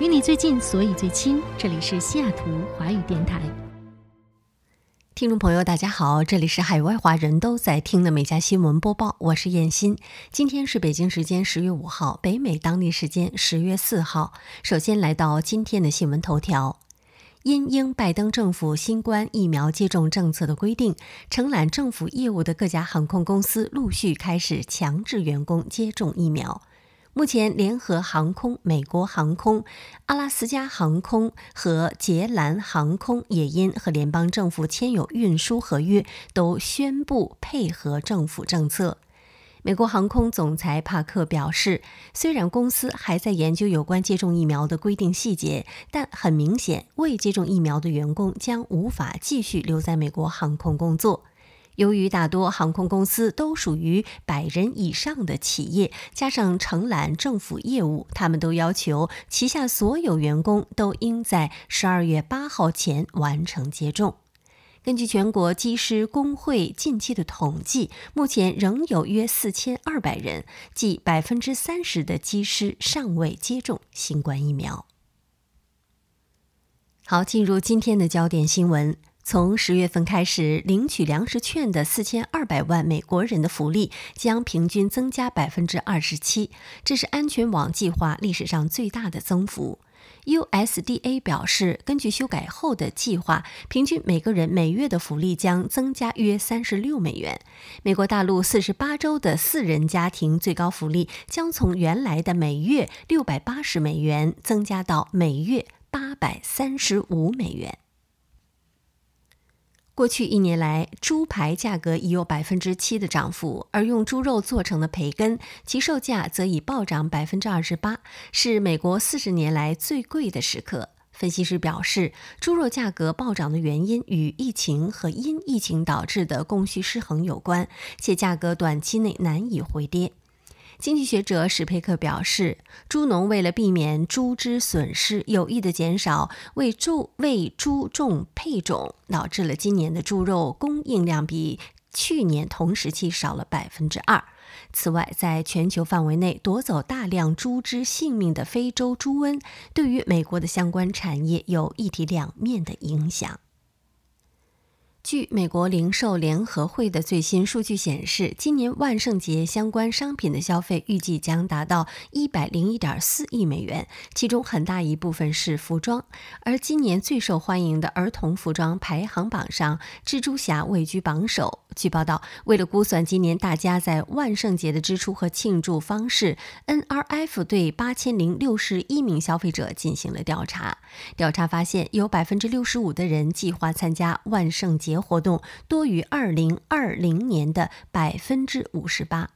与你最近，所以最亲。这里是西雅图华语电台。听众朋友，大家好，这里是海外华人都在听的每家新闻播报，我是燕欣。今天是北京时间十月五号，北美当地时间十月四号。首先来到今天的新闻头条：因应拜登政府新冠疫苗接种政策的规定，承揽政府业务的各家航空公司陆续开始强制员工接种疫苗。目前，联合航空、美国航空、阿拉斯加航空和捷兰航空也因和联邦政府签有运输合约，都宣布配合政府政策。美国航空总裁帕克表示，虽然公司还在研究有关接种疫苗的规定细节，但很明显，未接种疫苗的员工将无法继续留在美国航空工作。由于大多航空公司都属于百人以上的企业，加上承揽政府业务，他们都要求旗下所有员工都应在十二月八号前完成接种。根据全国机师工会近期的统计，目前仍有约四千二百人，即百分之三十的机师尚未接种新冠疫苗。好，进入今天的焦点新闻。从十月份开始，领取粮食券的四千二百万美国人的福利将平均增加百分之二十七，这是安全网计划历史上最大的增幅。USDA 表示，根据修改后的计划，平均每个人每月的福利将增加约三十六美元。美国大陆四十八州的四人家庭最高福利将从原来的每月六百八十美元增加到每月八百三十五美元。过去一年来，猪排价格已有百分之七的涨幅，而用猪肉做成的培根，其售价则已暴涨百分之二十八，是美国四十年来最贵的时刻。分析师表示，猪肉价格暴涨的原因与疫情和因疫情导致的供需失衡有关，且价格短期内难以回跌。经济学者史佩克表示，猪农为了避免猪只损失，有意的减少为猪为猪种配种，导致了今年的猪肉供应量比去年同时期少了百分之二。此外，在全球范围内夺走大量猪只性命的非洲猪瘟，对于美国的相关产业有一体两面的影响。据美国零售联合会的最新数据显示，今年万圣节相关商品的消费预计将达到一百零一点四亿美元，其中很大一部分是服装。而今年最受欢迎的儿童服装排行榜上，蜘蛛侠位居榜首。据报道，为了估算今年大家在万圣节的支出和庆祝方式，NRF 对八千零六十一名消费者进行了调查。调查发现，有百分之六十五的人计划参加万圣节。节活动多于二零二零年的百分之五十八，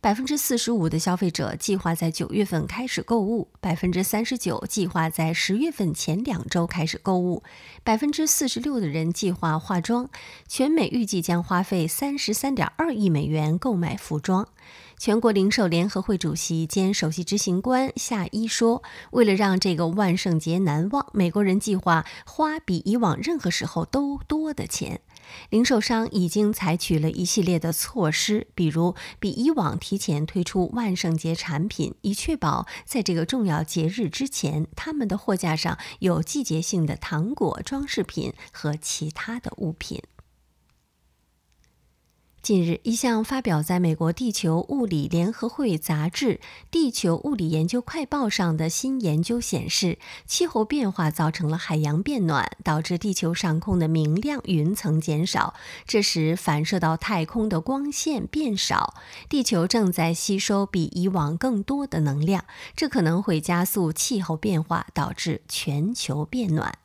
百分之四十五的消费者计划在九月份开始购物，百分之三十九计划在十月份前两周开始购物，百分之四十六的人计划化妆。全美预计将花费三十三点二亿美元购买服装。全国零售联合会主席兼首席执行官夏一说：“为了让这个万圣节难忘，美国人计划花比以往任何时候都多的钱。零售商已经采取了一系列的措施，比如比以往提前推出万圣节产品，以确保在这个重要节日之前，他们的货架上有季节性的糖果、装饰品和其他的物品。”近日，一项发表在美国地球物理联合会杂志《地球物理研究快报》上的新研究显示，气候变化造成了海洋变暖，导致地球上空的明亮云层减少，这使反射到太空的光线变少。地球正在吸收比以往更多的能量，这可能会加速气候变化，导致全球变暖。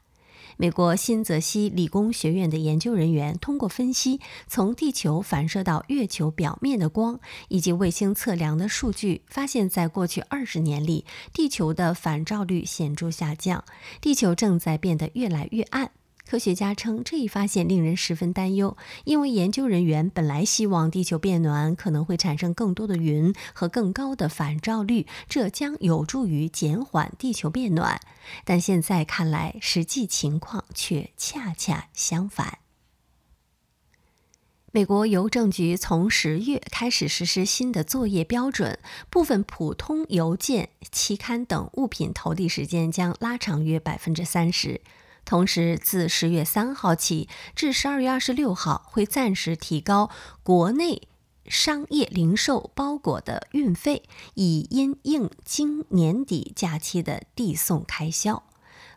美国新泽西理工学院的研究人员通过分析从地球反射到月球表面的光，以及卫星测量的数据，发现，在过去二十年里，地球的反照率显著下降，地球正在变得越来越暗。科学家称，这一发现令人十分担忧，因为研究人员本来希望地球变暖可能会产生更多的云和更高的反照率，这将有助于减缓地球变暖。但现在看来，实际情况却恰恰相反。美国邮政局从十月开始实施新的作业标准，部分普通邮件、期刊等物品投递时间将拉长约百分之三十。同时，自十月三号起至十二月二十六号，会暂时提高国内商业零售包裹的运费，以因应今年底假期的递送开销。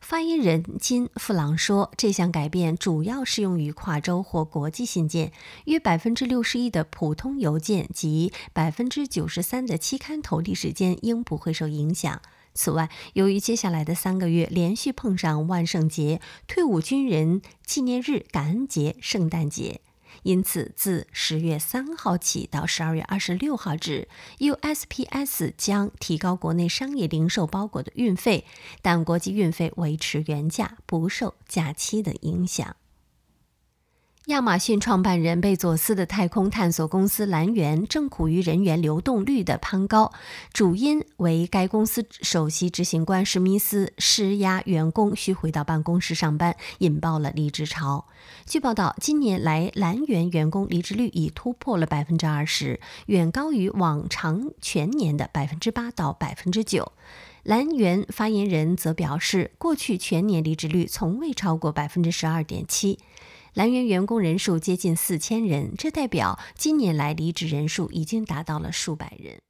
发言人金富朗说，这项改变主要适用于跨州或国际信件，约百分之六十一的普通邮件及百分之九十三的期刊投递时间应不会受影响。此外，由于接下来的三个月连续碰上万圣节、退伍军人纪念日、感恩节、圣诞节。因此，自十月三号起到十二月二十六号止，USPS 将提高国内商业零售包裹的运费，但国际运费维持原价，不受假期的影响。亚马逊创办人贝佐斯的太空探索公司蓝源正苦于人员流动率的攀高，主因为该公司首席执行官史密斯施压员工需回到办公室上班，引爆了离职潮。据报道，今年来蓝源员工离职率已突破了百分之二十，远高于往常全年的百分之八到百分之九。蓝源发言人则表示，过去全年离职率从未超过百分之十二点七。来源员工人数接近四千人，这代表今年来离职人数已经达到了数百人。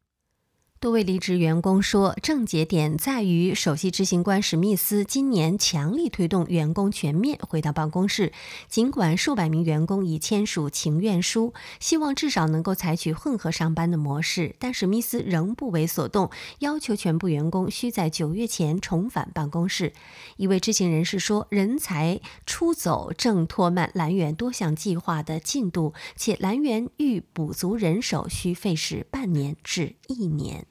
多位离职员工说，症结点在于首席执行官史密斯今年强力推动员工全面回到办公室。尽管数百名员工已签署请愿书，希望至少能够采取混合上班的模式，但史密斯仍不为所动，要求全部员工需在九月前重返办公室。一位知情人士说，人才出走正拖慢蓝源多项计划的进度，且蓝源欲补足人手需费时半年至一年。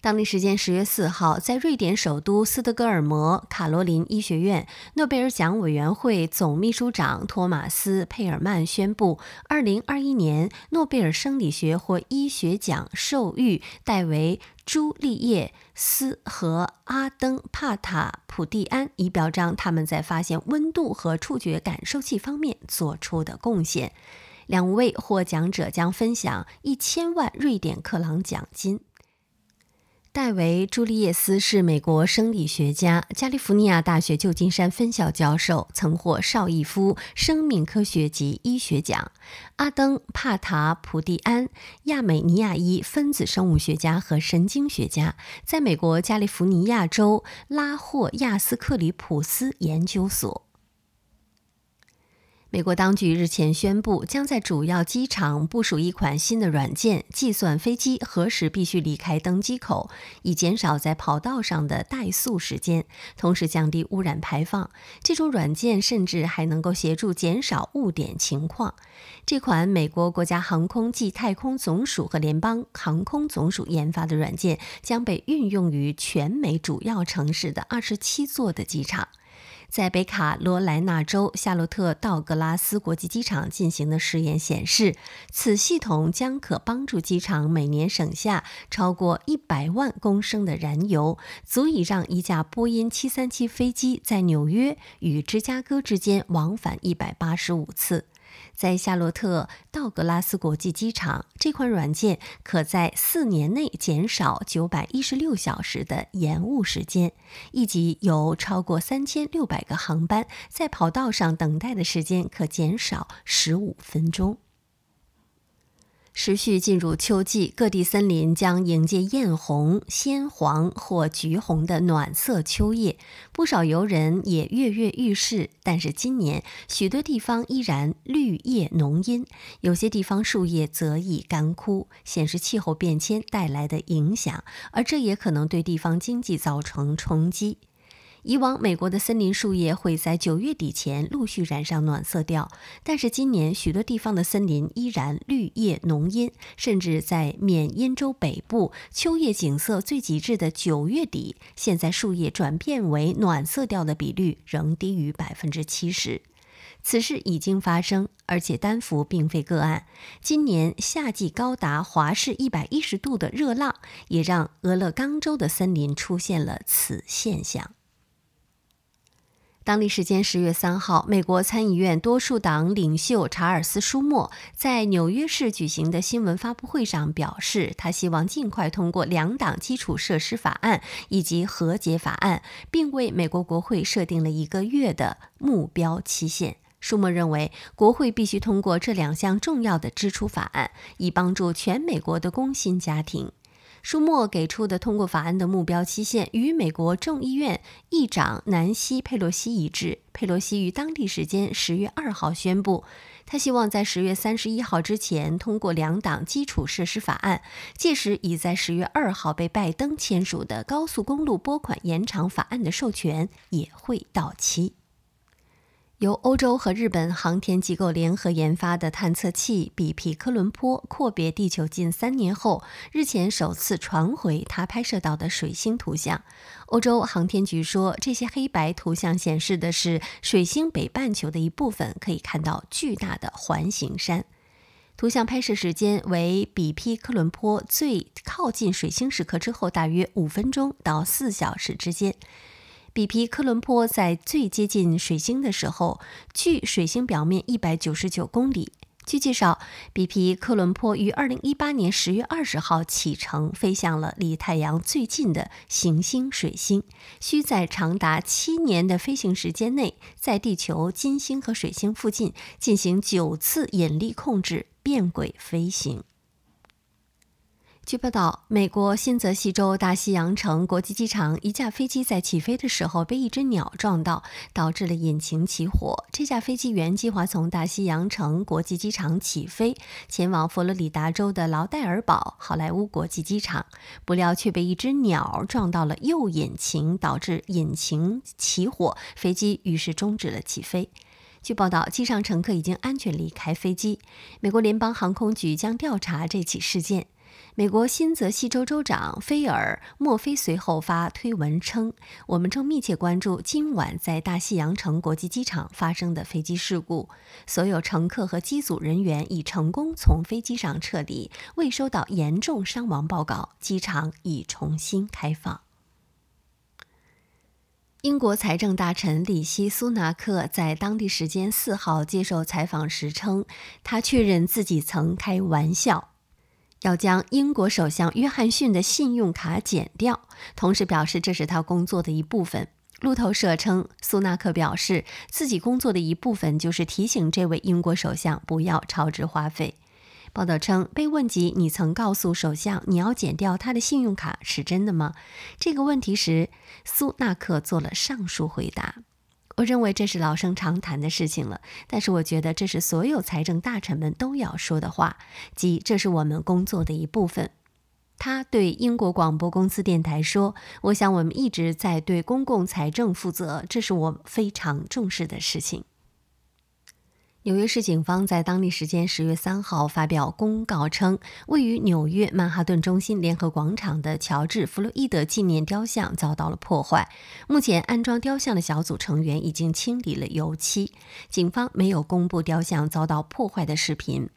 当地时间十月四号，在瑞典首都斯德哥尔摩卡罗琳医学院，诺贝尔奖委员会总秘书长托马斯·佩尔曼宣布，二零二一年诺贝尔生理学或医学奖授予戴维·朱利叶斯和阿登·帕塔普蒂安，以表彰他们在发现温度和触觉感受器方面做出的贡献。两位获奖者将分享一千万瑞典克朗奖金。戴维·朱利叶斯是美国生理学家，加利福尼亚大学旧金山分校教授，曾获邵逸夫生命科学及医学奖。阿登·帕塔普蒂安，亚美尼亚裔分子生物学家和神经学家，在美国加利福尼亚州拉霍亚斯克里普斯研究所。美国当局日前宣布，将在主要机场部署一款新的软件，计算飞机何时必须离开登机口，以减少在跑道上的怠速时间，同时降低污染排放。这种软件甚至还能够协助减少误点情况。这款美国国家航空暨太空总署和联邦航空总署研发的软件，将被运用于全美主要城市的二十七座的机场。在北卡罗来纳州夏洛特道格拉斯国际机场进行的试验显示，此系统将可帮助机场每年省下超过一百万公升的燃油，足以让一架波音737飞机在纽约与芝加哥之间往返一百八十五次。在夏洛特道格拉斯国际机场，这款软件可在四年内减少九百一十六小时的延误时间，以及有超过三千六百个航班在跑道上等待的时间可减少十五分钟。持续进入秋季，各地森林将迎接艳红、鲜黄或橘红的暖色秋叶，不少游人也跃跃欲试。但是今年许多地方依然绿叶浓荫，有些地方树叶则已干枯，显示气候变迁带来的影响，而这也可能对地方经济造成冲击。以往，美国的森林树叶会在九月底前陆续染上暖色调，但是今年许多地方的森林依然绿叶浓荫，甚至在缅因州北部，秋叶景色最极致的九月底，现在树叶转变为暖色调的比率仍低于百分之七十。此事已经发生，而且丹佛并非个案。今年夏季高达华氏一百一十度的热浪，也让俄勒冈州的森林出现了此现象。当地时间十月三号，美国参议院多数党领袖查尔斯·舒默在纽约市举行的新闻发布会上表示，他希望尽快通过两党基础设施法案以及和解法案，并为美国国会设定了一个月的目标期限。舒默认为，国会必须通过这两项重要的支出法案，以帮助全美国的工薪家庭。舒默给出的通过法案的目标期限与美国众议院议长南希·佩洛西一致。佩洛西于当地时间十月二号宣布，他希望在十月三十一号之前通过两党基础设施法案，届时已在十月二号被拜登签署的高速公路拨款延长法案的授权也会到期。由欧洲和日本航天机构联合研发的探测器比皮科伦坡阔别地球近三年后，日前首次传回它拍摄到的水星图像。欧洲航天局说，这些黑白图像显示的是水星北半球的一部分，可以看到巨大的环形山。图像拍摄时间为比皮科伦坡最靠近水星时刻之后大约五分钟到四小时之间。比皮科伦坡在最接近水星的时候，距水星表面一百九十九公里。据介绍，比皮科伦坡于二零一八年十月二十号启程，飞向了离太阳最近的行星水星，需在长达七年的飞行时间内，在地球、金星和水星附近进行九次引力控制变轨飞行。据报道，美国新泽西州大西洋城国际机场一架飞机在起飞的时候被一只鸟撞到，导致了引擎起火。这架飞机原计划从大西洋城国际机场起飞，前往佛罗里达州的劳戴尔堡好莱坞国际机场，不料却被一只鸟撞到了右引擎，导致引擎起火，飞机于是终止了起飞。据报道，机上乘客已经安全离开飞机。美国联邦航空局将调查这起事件。美国新泽西州州长菲尔·莫菲随后发推文称：“我们正密切关注今晚在大西洋城国际机场发生的飞机事故。所有乘客和机组人员已成功从飞机上撤离，未收到严重伤亡报告。机场已重新开放。”英国财政大臣里希·苏纳克在当地时间四号接受采访时称，他确认自己曾开玩笑。要将英国首相约翰逊的信用卡剪掉，同时表示这是他工作的一部分。路透社称，苏纳克表示自己工作的一部分就是提醒这位英国首相不要超支花费。报道称，被问及你曾告诉首相你要剪掉他的信用卡是真的吗？这个问题时，苏纳克做了上述回答。我认为这是老生常谈的事情了，但是我觉得这是所有财政大臣们都要说的话，即这是我们工作的一部分。他对英国广播公司电台说：“我想我们一直在对公共财政负责，这是我非常重视的事情。”纽约市警方在当地时间十月三号发表公告称，位于纽约曼哈顿中心联合广场的乔治·弗洛伊德纪念雕像遭到了破坏。目前，安装雕像的小组成员已经清理了油漆。警方没有公布雕像遭到破坏的视频。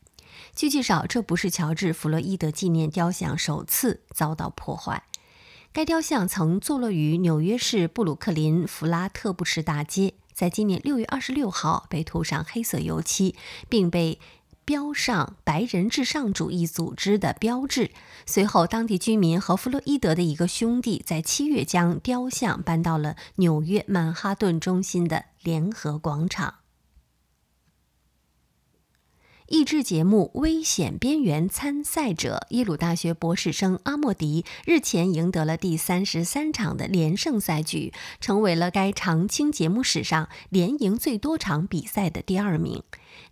据介绍，这不是乔治·弗洛伊德纪念雕像首次遭到破坏。该雕像曾坐落于纽约市布鲁克林弗拉特布什大街。在今年六月二十六号被涂上黑色油漆，并被标上“白人至上主义组织”的标志。随后，当地居民和弗洛伊德的一个兄弟在七月将雕像搬到了纽约曼哈顿中心的联合广场。益智节目《危险边缘》参赛者耶鲁大学博士生阿莫迪日前赢得了第三十三场的连胜赛局，成为了该常青节目史上连赢最多场比赛的第二名，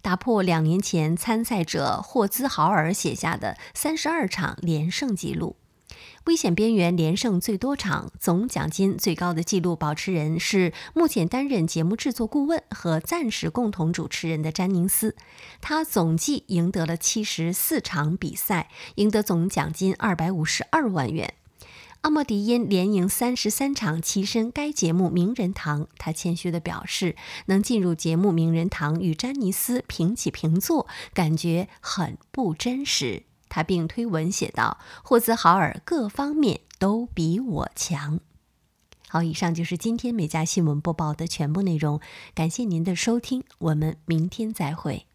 打破两年前参赛者霍兹豪尔写下的三十二场连胜纪录。危险边缘连胜最多场，总奖金最高的纪录保持人是目前担任节目制作顾问和暂时共同主持人的詹宁斯，他总计赢得了七十四场比赛，赢得总奖金二百五十二万元。阿莫迪因连赢三十三场跻身该节目名人堂，他谦虚地表示，能进入节目名人堂与詹尼斯平起平坐，感觉很不真实。他并推文写道：“霍兹豪尔各方面都比我强。”好，以上就是今天美家新闻播报的全部内容，感谢您的收听，我们明天再会。